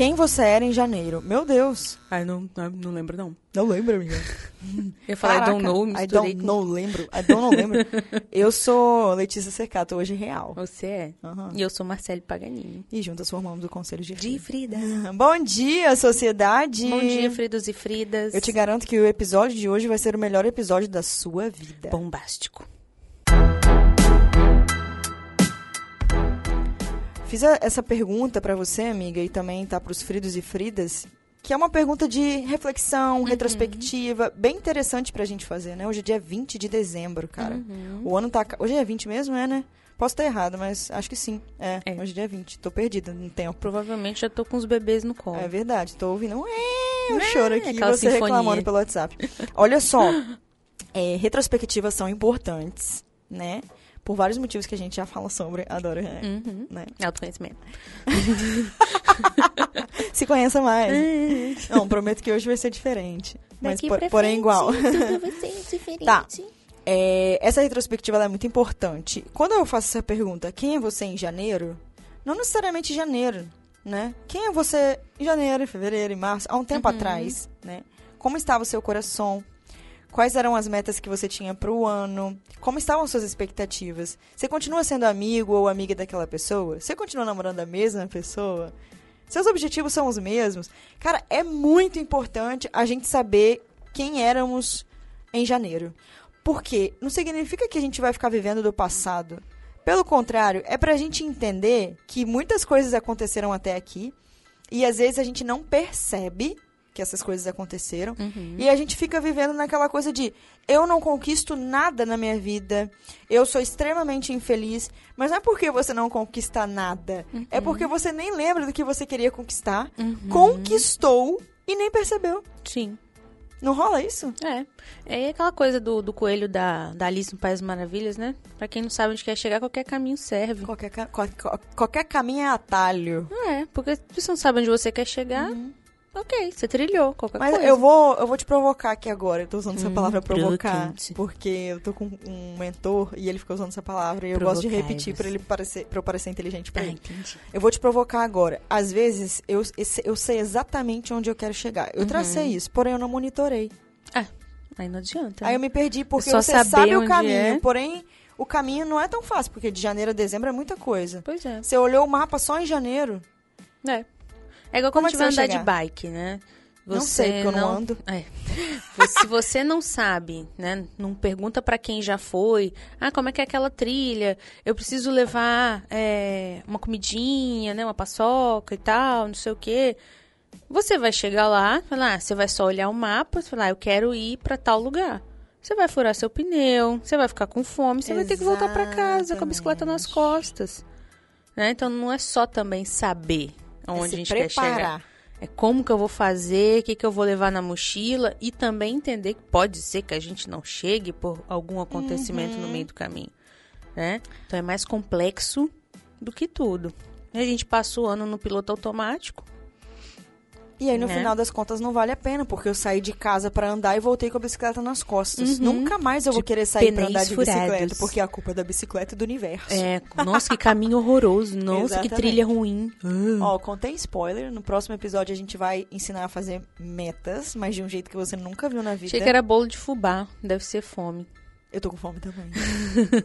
Quem você era em janeiro? Meu Deus. Ai, não, não, não lembro, não. Não lembro, amiga. Eu falei, I don't know, I misturei don't com... know, lembro. I don't know, lembro. eu sou Letícia Cercato, hoje real. Você é? Aham. E eu sou Marcele Paganini. E juntas formamos o Conselho de De Frida. Frida. Bom dia, sociedade! Bom dia, Fridos e Fridas. Eu te garanto que o episódio de hoje vai ser o melhor episódio da sua vida. Bombástico. Fiz a- essa pergunta pra você, amiga, e também tá pros Fridos e Fridas, que é uma pergunta de reflexão, retrospectiva, bem interessante pra gente fazer, né? Hoje é dia 20 de dezembro, cara. Uhum. O ano tá. Hoje é 20 mesmo, é, né? Posso estar errado, mas acho que sim. É, É. hoje é dia 20. Tô perdida no tempo. Provavelmente já tô com os bebês no colo. É verdade, tô ouvindo um é, um choro aqui aquela você sinfonia. reclamando pelo WhatsApp. Olha só, é, retrospectivas são importantes, né? Por vários motivos que a gente já fala sobre. Adoro, né? Uhum. né? Autoconhecimento. Se conheça mais. Não, prometo que hoje vai ser diferente. Mas Daqui por- pra porém frente, igual. Tudo vai ser diferente. Tá. É, essa retrospectiva é muito importante. Quando eu faço essa pergunta, quem é você em janeiro? Não necessariamente em janeiro, né? Quem é você em janeiro, em fevereiro, em março? Há um tempo Uhum. atrás, né? Como estava o seu coração? Quais eram as metas que você tinha para o ano? Como estavam suas expectativas? Você continua sendo amigo ou amiga daquela pessoa? Você continua namorando a mesma pessoa? Seus objetivos são os mesmos? Cara, é muito importante a gente saber quem éramos em janeiro. Porque não significa que a gente vai ficar vivendo do passado. Pelo contrário, é pra gente entender que muitas coisas aconteceram até aqui e às vezes a gente não percebe que essas coisas aconteceram Uhum. e a gente fica vivendo naquela coisa de eu não conquisto nada na minha vida, eu sou extremamente infeliz, mas não é porque você não conquista nada, é porque você nem lembra do que você queria conquistar, Uhum. conquistou e nem percebeu. Sim. Não rola isso? É. É aquela coisa do, do coelho da, da Alice no País das Maravilhas, né? Pra quem não sabe onde quer chegar, qualquer caminho serve. Qualquer, ca- qual- qual- qualquer caminho é atalho. É, porque se você não sabe onde você quer chegar, ok, você trilhou qualquer Mas coisa. eu vou, eu vou te provocar aqui agora. Eu tô usando essa Hum, palavra provocar. provocante. Porque eu tô com um mentor e ele fica usando essa palavra. E eu gosto de repetir pra ele parecer, pra eu parecer inteligente pra Ah, ele. entendi. Eu vou te provocar agora. Às vezes, eu, eu sei exatamente onde eu quero chegar. Eu tracei Uhum. isso, porém eu não monitorei. Ah, aí não adianta. Aí né? eu me perdi, porque só você sabe o caminho. é. Porém, o caminho não é tão fácil, porque de janeiro a dezembro é muita coisa. Pois é. Você olhou o mapa só em janeiro. É. É igual Como quando é que você vai você andar de bike, né? Não sei, porque eu não ando. É. Se você não sabe, né? Não pergunta pra quem já foi. Ah, como é que é aquela trilha? Eu preciso levar é, uma comidinha, né? Uma paçoca e tal, não sei o quê. Você vai chegar lá, falar, ah, você vai só olhar o mapa, você falar, ah, eu quero ir pra tal lugar. Você vai furar seu pneu, você vai ficar com fome, você vai ter que voltar pra casa com a bicicleta nas costas. Né? Então não é só também saber é aonde a se gente quer chegar. preparar. É como que eu vou fazer, o que, que eu vou levar na mochila e também entender que pode ser que a gente não chegue por algum acontecimento Uhum. no meio do caminho. Né? Então é mais complexo do que tudo. E a gente passa o ano no piloto automático. E aí, no Né? final das contas, não vale a pena, porque eu saí de casa pra andar e voltei com a bicicleta nas costas. Uhum. Nunca mais eu vou querer sair pra andar de bicicleta, furados. porque a culpa é da bicicleta e do universo. É, nossa, que caminho horroroso. Nossa, que Exatamente. trilha ruim. Ó, contei spoiler. No próximo episódio a gente vai ensinar a fazer metas, mas de um jeito que você nunca viu na vida. Achei que era bolo de fubá. Deve ser fome. Eu tô com fome também.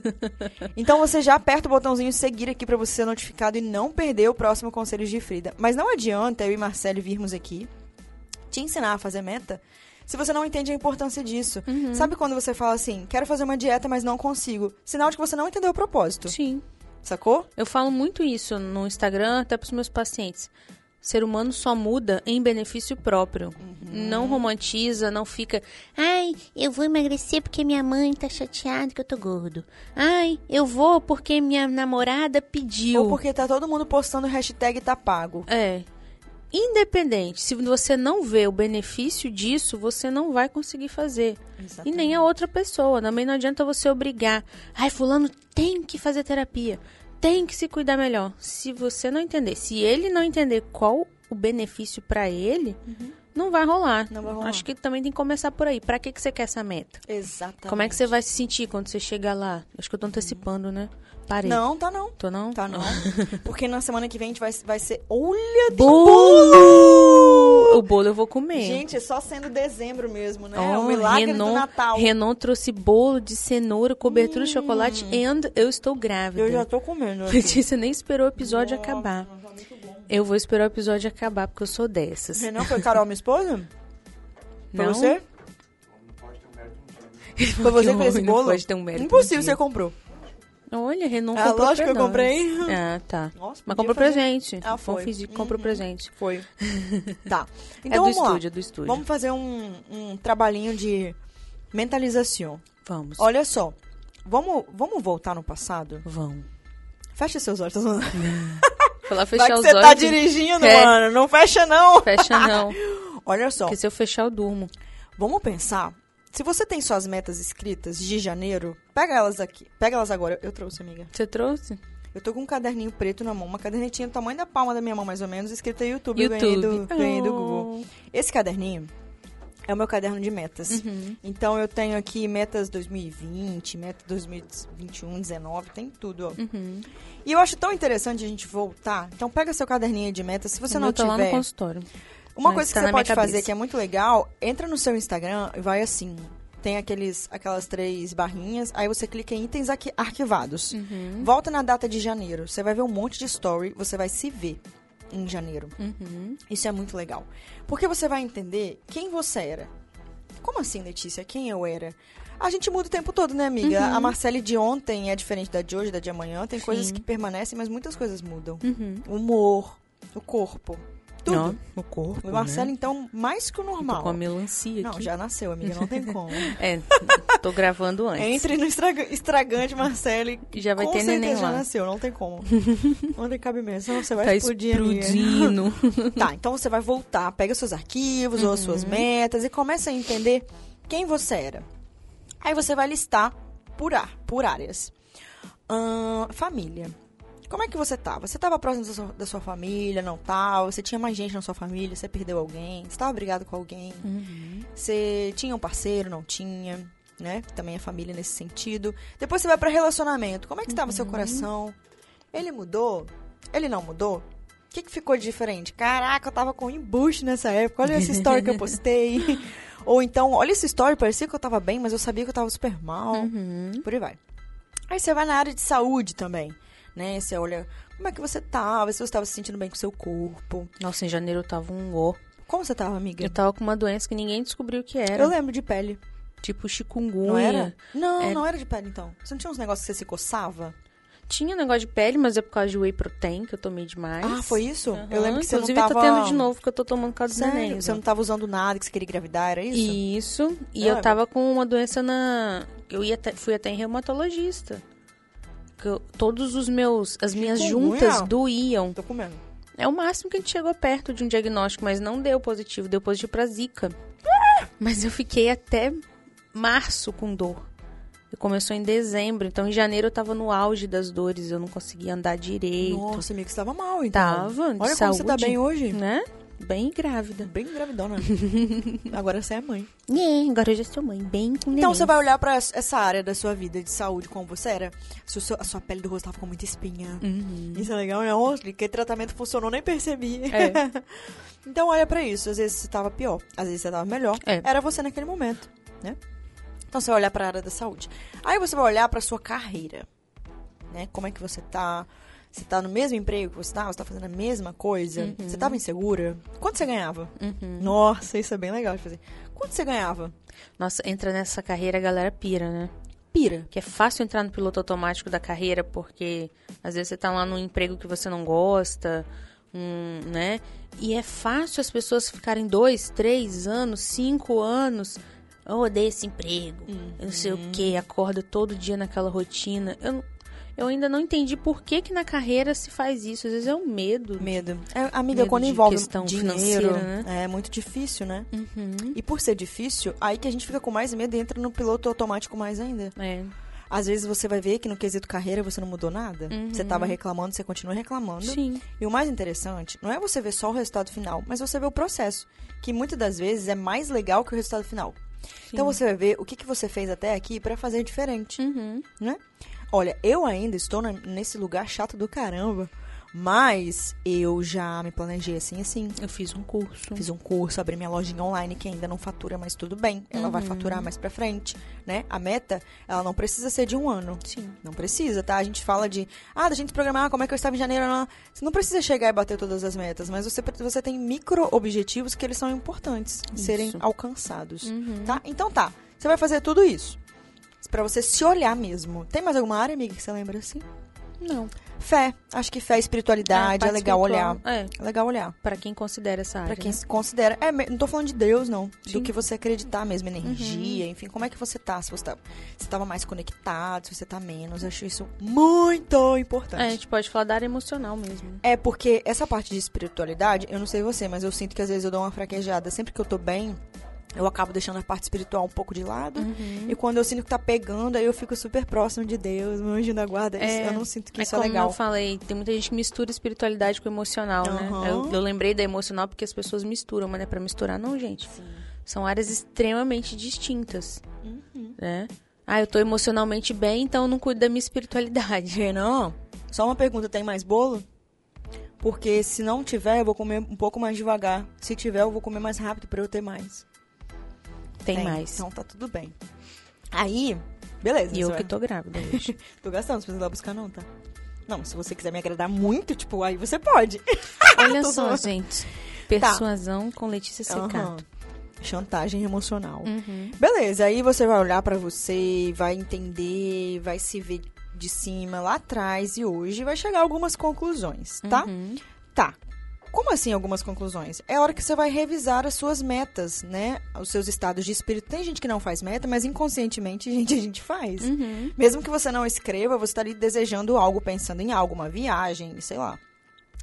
então você já aperta o botãozinho seguir aqui pra você ser notificado e não perder o próximo Conselhos de Frida. Mas não adianta eu e Marcelo virmos aqui te ensinar a fazer meta se você não entende a importância disso. Uhum. Sabe quando você fala assim, quero fazer uma dieta, mas não consigo? Sinal de que você não entendeu o propósito. Sim. Sacou? Eu falo muito isso no Instagram, até para os meus pacientes. Ser humano só muda em benefício próprio. Não romantiza, não fica. Ai, eu vou emagrecer porque minha mãe tá chateada que eu tô gordo. Ai, eu vou porque minha namorada pediu. Ou porque tá todo mundo postando hashtag tá pago. É. Independente, se você não vê o benefício disso, você não vai conseguir fazer. E nem a outra pessoa. Também não adianta você obrigar. Ai, fulano tem que fazer terapia. Tem que se cuidar melhor. Se você não entender, se ele não entender qual o benefício pra ele, não vai rolar. Não vai rolar. Acho que também tem que começar por aí. Pra que, que você quer essa meta? Exatamente. Como é que você vai se sentir quando você chegar lá? Acho que eu tô antecipando, né? Parei. Não, tá não. Tô não? Tá não. Porque na semana que vem a gente vai, vai ser. Olha, tem Bolo! O bolo eu vou comer. Gente, é só sendo dezembro mesmo, né? Ó, o milagre Renon, do Natal. Renon trouxe bolo de cenoura, cobertura de chocolate and eu estou grávida. Eu já tô comendo. aqui. Letícia nem esperou o episódio Nossa, acabar. tá. Eu vou esperar o episódio acabar, porque eu sou dessas. Renan foi Carol, minha esposa? Foi Não? você? Foi você que fez esse Não bolo? pode ter um mérito Impossível, você comprou. Olha, Ah, comprou lógico que eu comprei. Ah, tá. Nossa, Mas comprou fazer- presente. Ah, foi. físico, comprou Uhum. presente. Foi. tá. é Então do vamos lá. estúdio, é do estúdio. Vamos fazer um, um trabalhinho de mentalização. Vamos. Olha só. Vamos, vamos voltar no passado? Vamos. Fecha seus olhos. tá lá Vai fechar os você olhos. tá e- dirigindo, É. mano. Não fecha, não. Fecha não. Olha só. Porque se eu fechar, eu durmo. Vamos pensar. Se você tem suas metas escritas de janeiro, pega elas aqui. Pega elas agora. Eu trouxe, amiga. Você trouxe? Eu tô com um caderninho preto na mão. Uma cadernetinha do tamanho da palma da minha mão, mais ou menos. Escrita YouTube. Eu ganhei do, YouTube. ganhei do Oh. Google. Esse caderninho é o meu caderno de metas. Uhum. Então eu tenho aqui metas 2020, metas 2021, 19, tem tudo, ó. Uhum. E eu acho tão interessante a gente voltar. Então pega seu caderninho de metas. Se você O não meu tá lá no tiver, consultório. Uma mas coisa que tá você na pode fazer que é muito legal, entra no seu Instagram e vai assim. Tem aqueles, aquelas três barrinhas, aí você clica em itens aqui, arquivados. Uhum. Volta na data de janeiro. Você vai ver um monte de story, você vai se ver em janeiro. Uhum. Isso é muito legal. Porque você vai entender quem você era. Como assim, Letícia? Quem eu era? A gente muda o tempo todo, né, amiga? A Marcele de ontem é diferente da de hoje, da de amanhã. Tem coisas Sim. que permanecem, mas muitas coisas mudam. Uhum. O humor, o corpo, tudo. Ó, o corpo, O Marcelo, né? então, mais que o normal. com a melancia Não, aqui. já nasceu, amiga, não tem como. É, tô gravando antes. Entre no estraga- estragante, Marcele. E já vai ter neném já lá. nasceu, não tem como. não tem cabimento, senão você vai Tá explodir, explodindo. Tá, então você vai voltar, pega seus arquivos ou as suas Uhum. metas e começa a entender quem você era. Aí você vai listar por, ar, por áreas. Ahn, família. Como é que você tava? Você tava próximo da sua, da sua família, não tava? Você tinha mais gente na sua família? Você perdeu alguém? Você tava brigado com alguém? Uhum. Você tinha um parceiro, não tinha? Né? Também é família nesse sentido. Depois você vai pra relacionamento. Como é que estava Uhum. seu coração? Ele mudou? Ele não mudou? O que, que ficou de diferente? Caraca, eu tava com um embuste nessa época. Olha essa história que eu postei. Ou então, olha essa história, parecia que eu tava bem, mas eu sabia que eu tava super mal. Uhum. Por aí vai. Aí você vai na área de saúde também. Né? Você olha como é que você tava, se você tava se sentindo bem com o seu corpo. Nossa, em janeiro eu tava um ó. Como você tava, amiga? Eu tava com uma doença que ninguém descobriu o que era. Eu lembro de pele. Tipo chikungunya. Não era? Não, É. não era de pele, então. Você não tinha uns negócios que você se coçava? Tinha negócio de pele, mas é por causa de whey protein que eu tomei demais. Ah, foi isso? Aham. Eu lembro que você Inclusive, não tava... tá tendo de novo, porque eu tô tomando por causa Sério? nenéns. Você não tava usando nada, que você queria engravidar, era isso? Isso. E Eu eu tava com uma doença na. Eu ia até- fui até em reumatologista. Eu- todos os meus. As minhas juntas doíam. Tô comendo. É o máximo que a gente chegou perto de um diagnóstico, mas não deu positivo. Deu positivo pra zika. Mas eu fiquei até março com dor. E começou em dezembro. Então, em janeiro eu tava no auge das dores. Eu não conseguia andar direito. Nossa, amiga, você tava mal, então. Tava, de Olha como você tá saúde. bem hoje. Né? Bem grávida. Bem gravidona. Agora você é mãe. É, agora eu já sou mãe. Bem com Então neném. você vai olhar pra essa área da sua vida de saúde, como você era. Se o seu- a sua pele do rosto tava com muita espinha. Uhum. Isso é legal, né? Nossa, que tratamento funcionou, nem percebi. É. então olha pra isso. Às vezes você tava pior, às vezes você tava melhor. É. Era você naquele momento, né? Então você vai olhar pra área da saúde. Aí você vai olhar pra sua carreira. Né? Como é que você tá? Você tá no mesmo emprego que você tá? Você tá fazendo a mesma coisa? Você tava insegura? Quanto você ganhava? Uhum. Nossa, isso é bem legal de fazer. Quanto você ganhava? Nossa, entra nessa carreira, a galera pira, né? Pira. Que é fácil entrar no piloto automático da carreira, porque às vezes você tá lá num emprego que você não gosta, um, né? E é fácil as pessoas ficarem dois, três anos, cinco anos. Eu odeio esse emprego. Eu não sei o que, acorda todo dia naquela rotina. Eu, eu ainda não entendi por que, que na carreira se faz isso. Às vezes é um medo. Medo. É, amiga, Medo quando envolve questão dinheiro, né? é muito difícil, né? Uhum. E por ser difícil, aí que a gente fica com mais medo e entra no piloto automático mais ainda. É. Às vezes você vai ver que no quesito carreira você não mudou nada. Você tava reclamando, você continua reclamando. Uhum. Sim. E o mais interessante não é você ver só o resultado final, mas você ver o processo, que muitas das vezes é mais legal que o resultado final. Então você vai ver o que, que você fez até aqui pra fazer diferente, Uhum. né? Olha, eu ainda estou nesse lugar chato do caramba, mas eu já me planejei assim, assim. Eu fiz um curso. Fiz um curso, abri minha lojinha online que ainda não fatura, mas tudo bem. Ela Uhum. vai faturar mais pra frente, né? A meta, ela não precisa ser de um ano. Sim. Não precisa, tá? A gente fala de, ah, da gente programar como é que eu estava em janeiro. Não. Você não precisa chegar e bater todas as metas, mas você, você tem micro objetivos que eles são importantes de serem Isso. alcançados, Uhum. tá? Então tá, você vai fazer tudo isso. Pra você se olhar mesmo. Tem mais alguma área, amiga, que você lembra assim? Não. Fé. Acho que fé espiritualidade Ah, é legal parte olhar. espiritual. É, É legal olhar. pra quem considera essa área. Pra quem né? se considera. É, não tô falando de Deus, não. Do Sim. Uhum. que você acreditar mesmo, energia, enfim, como é que você tá? Se você tá, se tava mais conectado, se você tá menos. Eu acho isso muito importante. É, a gente pode falar da área emocional mesmo. É porque essa parte de espiritualidade, eu não sei você, mas eu sinto que às vezes eu dou uma fraquejada. Sempre que eu tô bem, eu acabo deixando a parte espiritual um pouco de lado. Uhum. E quando eu sinto que tá pegando, aí eu fico super próximo de Deus, meu anjo da guarda. É, eu não sinto que é isso é como legal. eu falei, tem muita gente que mistura espiritualidade com emocional, né? Aham. Eu, eu lembrei da emocional porque as pessoas misturam, mas não é pra misturar, não, gente. São áreas extremamente distintas, Uhum. né? Ah, eu tô emocionalmente bem, então eu não cuido da minha espiritualidade. Renan, só uma pergunta: tem mais bolo? Porque se não tiver, eu vou comer um pouco mais devagar. Se tiver, eu vou comer mais rápido pra eu ter mais. Tem, mais. Então tá tudo bem. Aí, beleza. E eu você que vai- tô grávida hoje. Tô gastando, não precisa ir lá buscar não, tá? Não, se você quiser me agradar muito, tipo, aí você pode. Olha só, zoando. gente. Persuasão com Letícia. Secato. Chantagem emocional. Uhum. Beleza, aí você vai olhar pra você, vai entender, vai se ver de cima lá atrás e hoje vai chegar a algumas conclusões, tá? Uhum. Tá. Como assim algumas conclusões? É hora que você vai revisar as suas metas, né? Os seus estados de espírito. Tem gente que não faz meta, mas inconscientemente, gente, a gente faz. Uhum. Mesmo que você não escreva, você está ali desejando algo, pensando em algo, uma viagem, sei lá.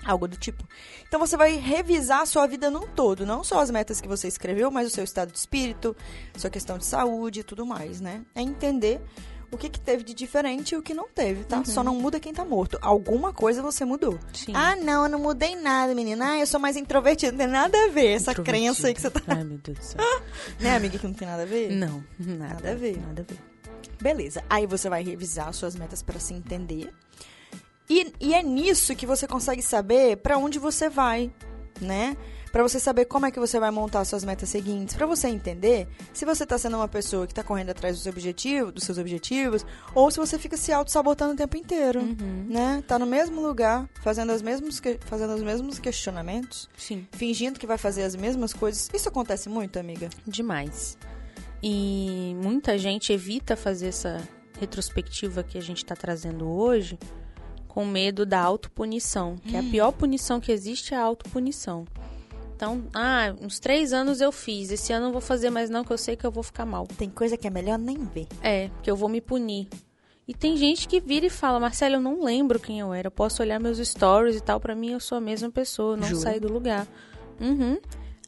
Algo do tipo. Então você vai revisar a sua vida num todo, não só as metas que você escreveu, mas o seu estado de espírito, sua questão de saúde e tudo mais, né? É entender o que, que teve de diferente e o que não teve, tá? Só não muda quem tá morto. Alguma coisa você mudou. Sim. Ah, não, eu não mudei nada, menina. Ah, eu sou mais introvertida. Não tem nada a ver essa crença aí que você tá. Ai, meu Deus do céu. Né, amiga, que não tem nada a ver? Não, nada, Nada a ver. Nada a ver. Beleza. Aí você vai revisar suas metas para se entender. E, e é nisso que você consegue saber para onde você vai, né? Para você saber como é que você vai montar suas metas seguintes, para você entender se você tá sendo uma pessoa que tá correndo atrás dos objetivos, dos seus objetivos, ou se você fica se auto-sabotando o tempo inteiro, Uhum. né? Tá no mesmo lugar, fazendo, as mesmos que- fazendo os mesmos questionamentos, Sim. fingindo que vai fazer as mesmas coisas. Isso acontece muito, amiga? Demais. E muita gente evita fazer essa retrospectiva que a gente está trazendo hoje com medo da autopunição. Que a pior punição que existe é a autopunição. Então, ah, uns três anos eu fiz. Esse ano eu não vou fazer mais não, que eu sei que eu vou ficar mal. Tem coisa que é melhor nem ver. É, que eu vou me punir. E tem gente que vira e fala, Marcelo, eu não lembro quem eu era. Eu posso olhar meus stories e tal, pra mim eu sou a mesma pessoa, eu não Jura? saí do lugar. Uhum.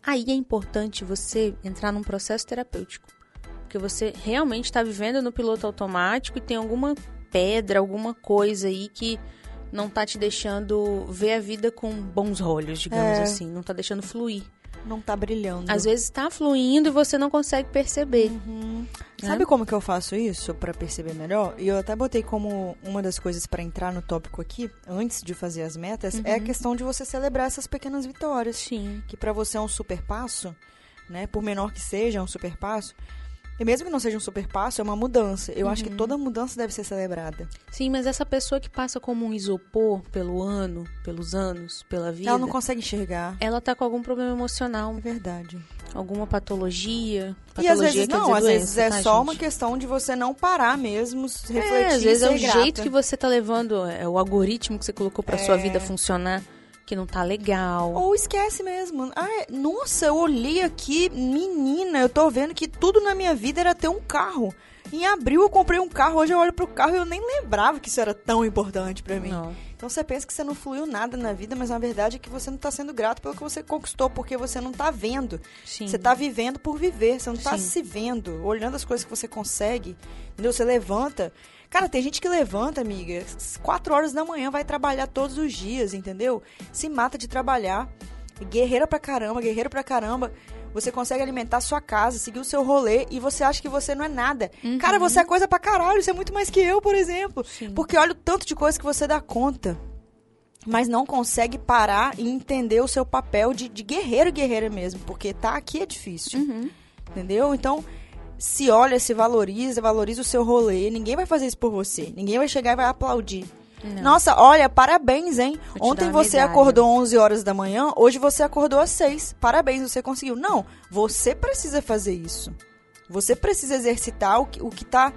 Aí é importante você entrar num processo terapêutico. Porque você realmente está vivendo no piloto automático e tem alguma pedra, alguma coisa aí que não tá te deixando ver a vida com bons olhos, digamos É. assim. Não tá deixando fluir. Não tá brilhando. Às vezes tá fluindo e você não consegue perceber. Uhum. né? Sabe como que eu faço isso pra perceber melhor? E eu até botei como uma das coisas pra entrar no tópico aqui, antes de fazer as metas, é a questão de você celebrar essas pequenas vitórias. Sim. Que pra você é um super passo, né? Por menor que seja, é um super passo. E mesmo que não seja um super passo, é uma mudança. Eu acho que toda mudança deve ser celebrada. Sim, mas essa pessoa que passa como um isopor pelo ano, pelos anos, pela vida, Ela não consegue enxergar. ela tá com algum problema emocional, É verdade. alguma patologia. E às Patologia vezes não, dizer às vezes doença, é tá, só gente? uma questão de você não parar mesmo, refletir. É, às vezes é o grata. jeito que você tá levando, é o algoritmo que você colocou pra sua É. vida funcionar, que não tá legal. Ou esquece mesmo. Ah, nossa, eu olhei aqui, menina, eu tô vendo que tudo na minha vida era ter um carro. Em abril eu comprei um carro, hoje eu olho pro carro e eu nem lembrava que isso era tão importante pra mim. Não. Então você pensa que você não fluiu nada na vida, mas na verdade é que você não tá sendo grato pelo que você conquistou, porque você não tá vendo. Sim. Você tá vivendo por viver, você não tá Sim. se vendo, olhando as coisas que você consegue. Entendeu? Você levanta. Cara, tem gente que levanta, amiga, 4 horas da manhã, vai trabalhar todos os dias, entendeu? Se mata de trabalhar. Guerreira pra caramba, guerreiro pra caramba. Você consegue alimentar sua casa, seguir o seu rolê e você acha que você não é nada. Uhum. Cara, você é coisa pra caralho, você é muito mais que eu, por exemplo. Sim. Porque olha o tanto de coisa que você dá conta. Mas não consegue parar e entender o seu papel de, de guerreiro guerreira mesmo. Porque tá aqui é difícil. Uhum. Entendeu? Então, se olha, se valoriza, valoriza o seu rolê. Ninguém vai fazer isso por você. Ninguém vai chegar e vai aplaudir. Não. Nossa, olha, parabéns, hein? Ontem você medalha. acordou 11 horas da manhã, hoje você acordou às 6. Parabéns, você conseguiu. Não, você precisa fazer isso. Você precisa exercitar o que, o que tá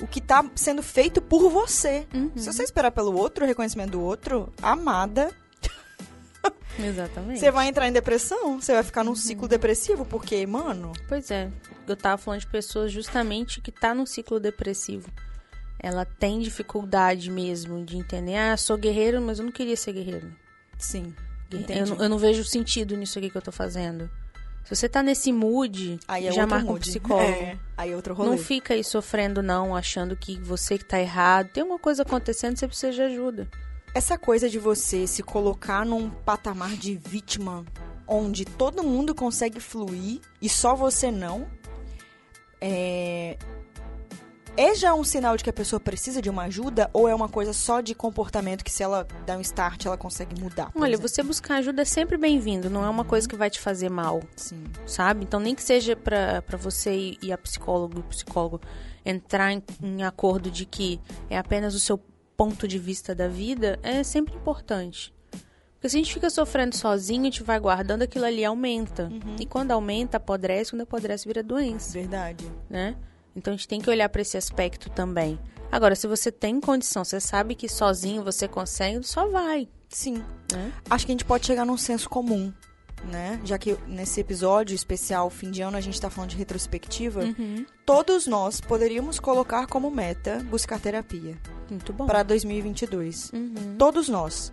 o que tá sendo feito por você. Uhum. Se você esperar pelo outro, o reconhecimento do outro, amada, Exatamente. você vai entrar em depressão, você vai ficar Uhum. num ciclo depressivo, porque, mano, Pois é. Eu tava falando de pessoas justamente que tá num ciclo depressivo. Ela tem dificuldade mesmo de entender, ah, sou guerreiro, mas eu não queria ser guerreiro. sim. Eu não, eu não vejo sentido nisso aqui que eu tô fazendo. Se você tá nesse mood, Aí é já marca um mood. psicólogo. É, aí é outro rolê. Não fica aí sofrendo, não, achando que você que tá errado. Tem uma coisa acontecendo, você precisa de ajuda. Essa coisa de você se colocar num patamar de vítima onde todo mundo consegue fluir e só você não, é... é já um sinal de que a pessoa precisa de uma ajuda ou é uma coisa só de comportamento que se ela dá um start ela consegue mudar? Olha, exemplo? você buscar ajuda é sempre bem-vindo, não é uma coisa que vai te fazer mal. Sim. sabe? Então, nem que seja pra pra você e- a psicólogo, o psicólogo entrar em, em acordo de que é apenas o seu ponto de vista da vida, é sempre importante. Porque se a gente fica sofrendo sozinho, a gente vai guardando, aquilo ali aumenta. E quando aumenta, apodrece, quando apodrece, vira doença, Verdade. né? Então, a gente tem que olhar pra esse aspecto também. Agora, se você tem condição, você sabe que sozinho você consegue, só vai, Sim. né? Acho que a gente pode chegar num senso comum, né? Já que nesse episódio especial fim de ano a gente tá falando de retrospectiva, Uhum. todos nós poderíamos colocar como meta buscar terapia Muito bom. para 2022. Uhum. Todos nós.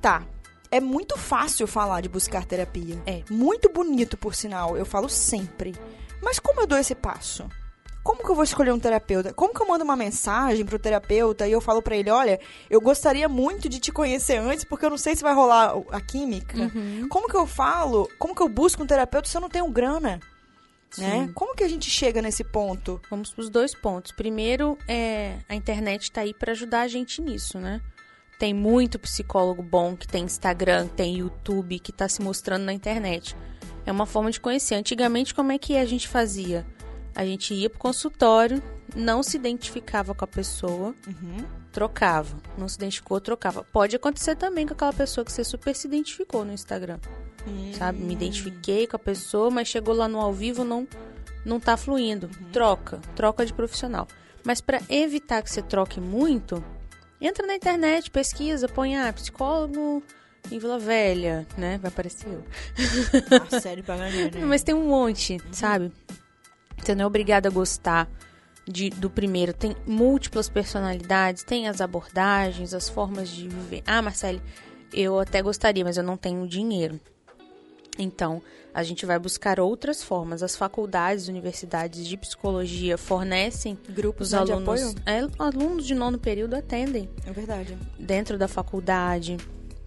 Tá. É muito fácil falar de buscar terapia. É. Muito bonito, por sinal. Eu falo sempre. Mas como eu dou esse passo? Como que eu vou escolher um terapeuta? Como que eu mando uma mensagem pro terapeuta e eu falo pra ele, olha, eu gostaria muito de te conhecer antes porque eu não sei se vai rolar a química. Uhum. Como que eu falo? Como que eu busco um terapeuta se eu não tenho grana? Né? Como que a gente chega nesse ponto? Vamos para os dois pontos. Primeiro, é, a internet está aí para ajudar a gente nisso, né? Tem muito psicólogo bom que tem Instagram, tem YouTube, que está se mostrando na internet. É uma forma de conhecer. Antigamente, como é que a gente fazia? A gente ia pro consultório, não se identificava com a pessoa, Uhum. trocava. Não se identificou, trocava. Pode acontecer também com aquela pessoa que você super se identificou no Instagram sabe? Me identifiquei com a pessoa, mas chegou lá no ao vivo não não tá fluindo. Troca, troca de profissional. Mas para evitar que você troque muito, entra na internet, pesquisa, põe ah, psicólogo em Vila Velha, né? Vai aparecer eu. Ah, sério pra ganhar, né? Mas tem um monte, sabe? Você não é obrigado a gostar de, do primeiro. Tem múltiplas personalidades, tem as abordagens, as formas de viver. Ah, Marcele, eu até gostaria, mas eu não tenho dinheiro. Então, a gente vai buscar outras formas. As faculdades, universidades de psicologia fornecem Grupos os né, de alunos. apoio? É, alunos de nono período atendem É verdade. dentro da faculdade.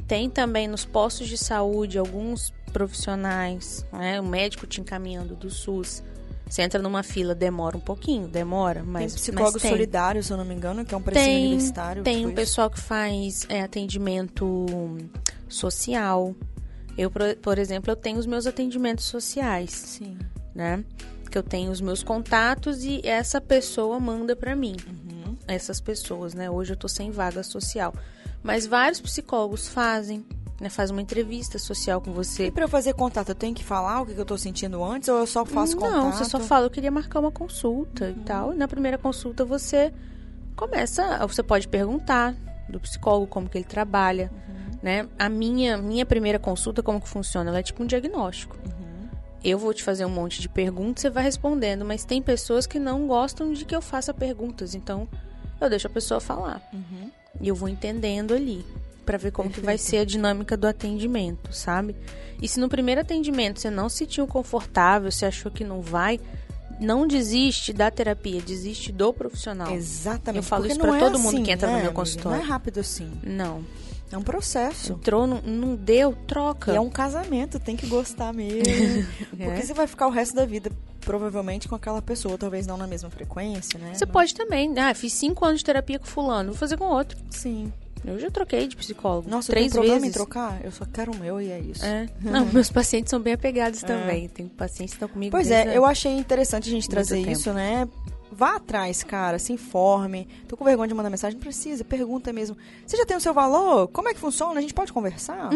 Tem também nos postos de saúde alguns profissionais, né? O médico te encaminhando do SUS. Você entra numa fila, demora um pouquinho, demora, mas tem psicólogo mas tem. solidário, se eu não me engano, que é um precinho Tem, universitário. tem tipo um isso. pessoal que faz é, atendimento social. Eu, por, exemplo, eu tenho os meus atendimentos sociais, Sim. né? Que eu tenho os meus contatos e essa pessoa manda pra mim. Uhum. Essas pessoas, né? Hoje eu tô sem vaga social. Mas vários psicólogos fazem, né? Faz uma entrevista social com você. E pra eu fazer contato, eu tenho que falar o que eu tô sentindo antes ou eu só faço contato? Não, você só fala, eu queria marcar uma consulta e tal. E na primeira consulta você começa, você pode perguntar do psicólogo como que ele trabalha, né? A minha minha primeira consulta como que funciona? Ela é tipo um diagnóstico. Uhum. Eu vou te fazer um monte de perguntas, você vai respondendo, mas tem pessoas que não gostam de que eu faça perguntas, então eu deixo a pessoa falar. Uhum. E eu vou entendendo ali pra ver como que vai Perfeito. ser a dinâmica do atendimento, sabe? E se no primeiro atendimento você não se sentiu confortável, você achou que não vai, não desiste da terapia, desiste do profissional. Exatamente. Eu falo porque isso pra é todo mundo assim, que entra no né, meu amiga? consultório. Não é rápido assim. Não. É um processo. Entrou, não, não deu, troca. E é um casamento, tem que gostar mesmo. É. Porque você vai ficar o resto da vida, provavelmente, com aquela pessoa, talvez não na mesma frequência, né? Você pode também. Ah, fiz cinco anos de terapia com fulano, vou fazer com outro. Sim. Eu já troquei de psicólogo. Nossa, três eu tenho problema vezes. em trocar? Eu só quero o meu e é isso. É. Não, meus pacientes são bem apegados também. Tem pacientes que estão comigo. Pois é, a- eu achei interessante a gente trazer isso, né? Vá atrás, cara, se informe. Tô com vergonha de mandar mensagem, não precisa, pergunta mesmo. Você já tem o seu valor? Como é que funciona? A gente pode conversar?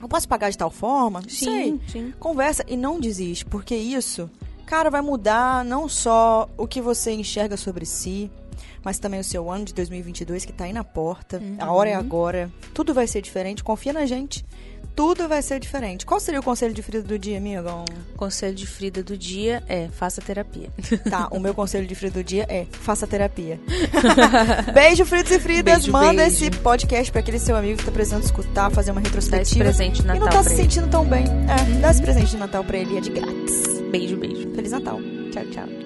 Eu posso pagar de tal forma? Não Sim, sei. sim. Conversa e não desiste, porque isso, cara, vai mudar não só o que você enxerga sobre si, mas também o seu ano de 2022 que tá aí na porta. A hora é agora. Tudo vai ser diferente, confia na gente. Tudo vai ser diferente. Qual seria o conselho de Frida do dia, amiga? Conselho de Frida do dia é faça terapia. Tá, o meu conselho de Frida do dia é faça terapia. beijo, Fritos e Fridas. Beijo, Manda beijo. esse podcast pra aquele seu amigo que tá precisando escutar, fazer uma Dá esse retrospectiva. presente de e Natal não tá se ele. sentindo tão bem. É, dá esse presente de Natal pra ele e é de grátis. Beijo, beijo. Feliz Natal. Tchau, tchau.